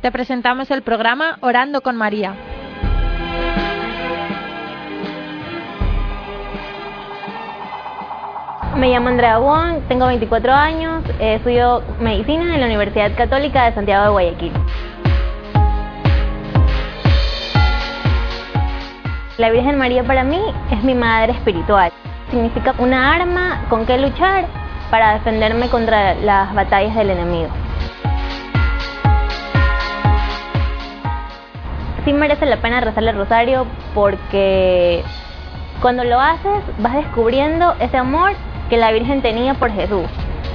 Te presentamos el programa Orando con María. Me llamo Andrea Wong, tengo 24 años, eh, estudio medicina en la Universidad Católica de Santiago de Guayaquil. La Virgen María para mí es mi madre espiritual. Significa una arma con que luchar para defenderme contra las batallas del enemigo. Sí merece la pena rezarle el rosario porque cuando lo haces vas descubriendo ese amor que la Virgen tenía por Jesús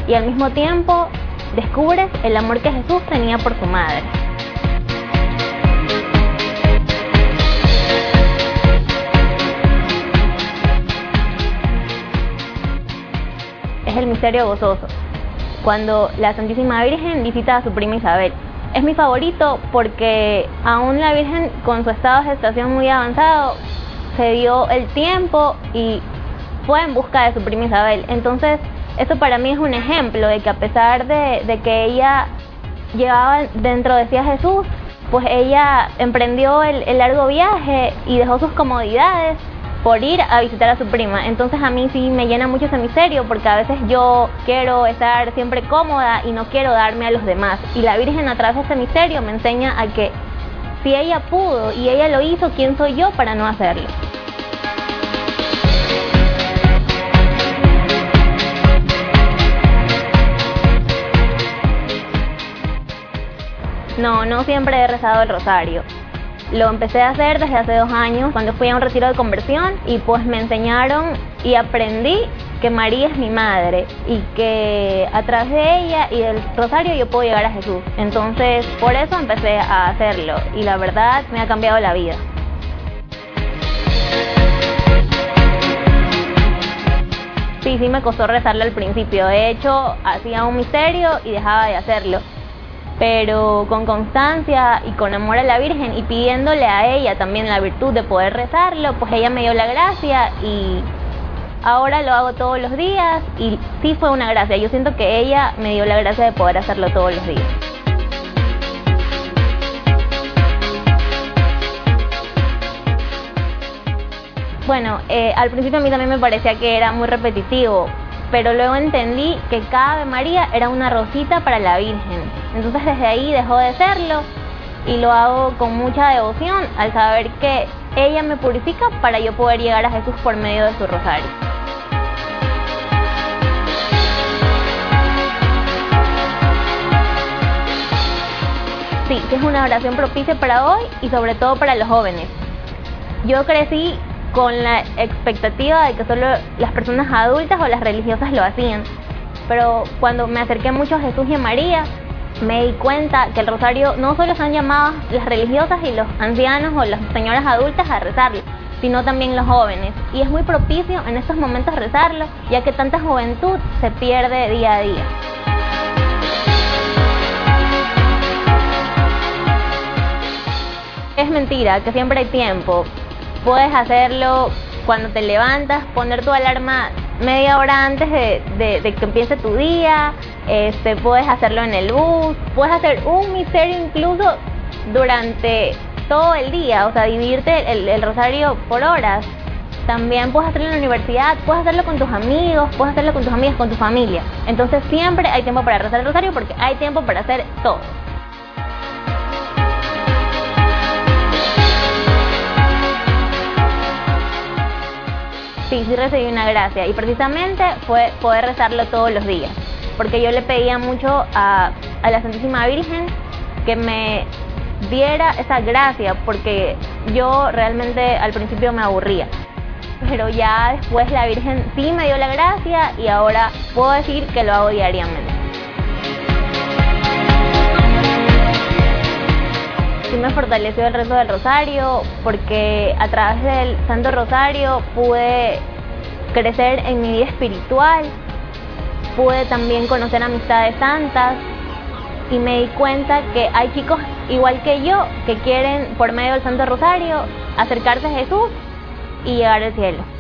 y al mismo tiempo descubres el amor que Jesús tenía por su madre. Es el misterio gozoso, cuando la Santísima Virgen visita a su prima Isabel. Es mi favorito porque aún la Virgen con su estado de gestación muy avanzado se dio el tiempo y fue en busca de su prima Isabel. Entonces, eso para mí es un ejemplo de que a pesar de, que ella llevaba dentro de sí a Jesús, pues ella emprendió el, largo viaje y dejó sus comodidades por ir a visitar a su prima. Entonces a mí sí me llena mucho ese misterio porque a veces yo quiero estar siempre cómoda y no quiero darme a los demás. Y la Virgen a través de ese misterio me enseña a que si ella pudo y ella lo hizo, ¿quién soy yo para no hacerlo? No, no siempre he rezado el rosario. Lo empecé a hacer desde hace dos años cuando fui a un retiro de conversión y pues me enseñaron y aprendí que María es mi madre y que a través de ella y del rosario yo puedo llegar a Jesús. Entonces por eso empecé a hacerlo y la verdad me ha cambiado la vida. Sí, sí me costó rezarle al principio. De hecho, hacía un misterio y dejaba de hacerlo pero con constancia y con amor a la Virgen y pidiéndole a ella también la virtud de poder rezarlo, pues ella me dio la gracia y ahora lo hago todos los días y sí fue una gracia. Yo siento que ella me dio la gracia de poder hacerlo todos los días. Bueno, eh, al principio a mí también me parecía que era muy repetitivo, pero luego entendí que cada Ave María era una rosita para la Virgen. Entonces desde ahí dejó de serlo y lo hago con mucha devoción al saber que ella me purifica para yo poder llegar a Jesús por medio de su rosario. Sí, que es una oración propicia para hoy y sobre todo para los jóvenes. Yo crecí con la expectativa de que solo las personas adultas o las religiosas lo hacían. Pero cuando me acerqué mucho a Jesús y a María, me di cuenta que el rosario no solo han llamadas las religiosas y los ancianos o las señoras adultas a rezarlo, sino también los jóvenes. Y es muy propicio en estos momentos rezarlo, ya que tanta juventud se pierde día a día. Es mentira que siempre hay tiempo. Puedes hacerlo cuando te levantas, poner tu alarma media hora antes de, que empiece tu día, este, puedes hacerlo en el bus, puedes hacer un misterio incluso durante todo el día, o sea, dividirte el, el rosario por horas. También puedes hacerlo en la universidad, puedes hacerlo con tus amigos, puedes hacerlo con tus amigas, con tu familia. Entonces siempre hay tiempo para rezar el rosario porque hay tiempo para hacer todo. Sí, sí recibí una gracia y precisamente fue poder rezarlo todos los días, porque yo le pedía mucho a, a la Santísima Virgen que me diera esa gracia, porque yo realmente al principio me aburría. Pero ya después la Virgen sí me dio la gracia y ahora puedo decir que lo hago diariamente. Sí me fortaleció el rezo del rosario porque a través del Santo Rosario pude crecer en mi vida espiritual, pude también conocer amistades santas y me di cuenta que hay chicos igual que yo que quieren por medio del Santo Rosario acercarse a Jesús y llegar al cielo.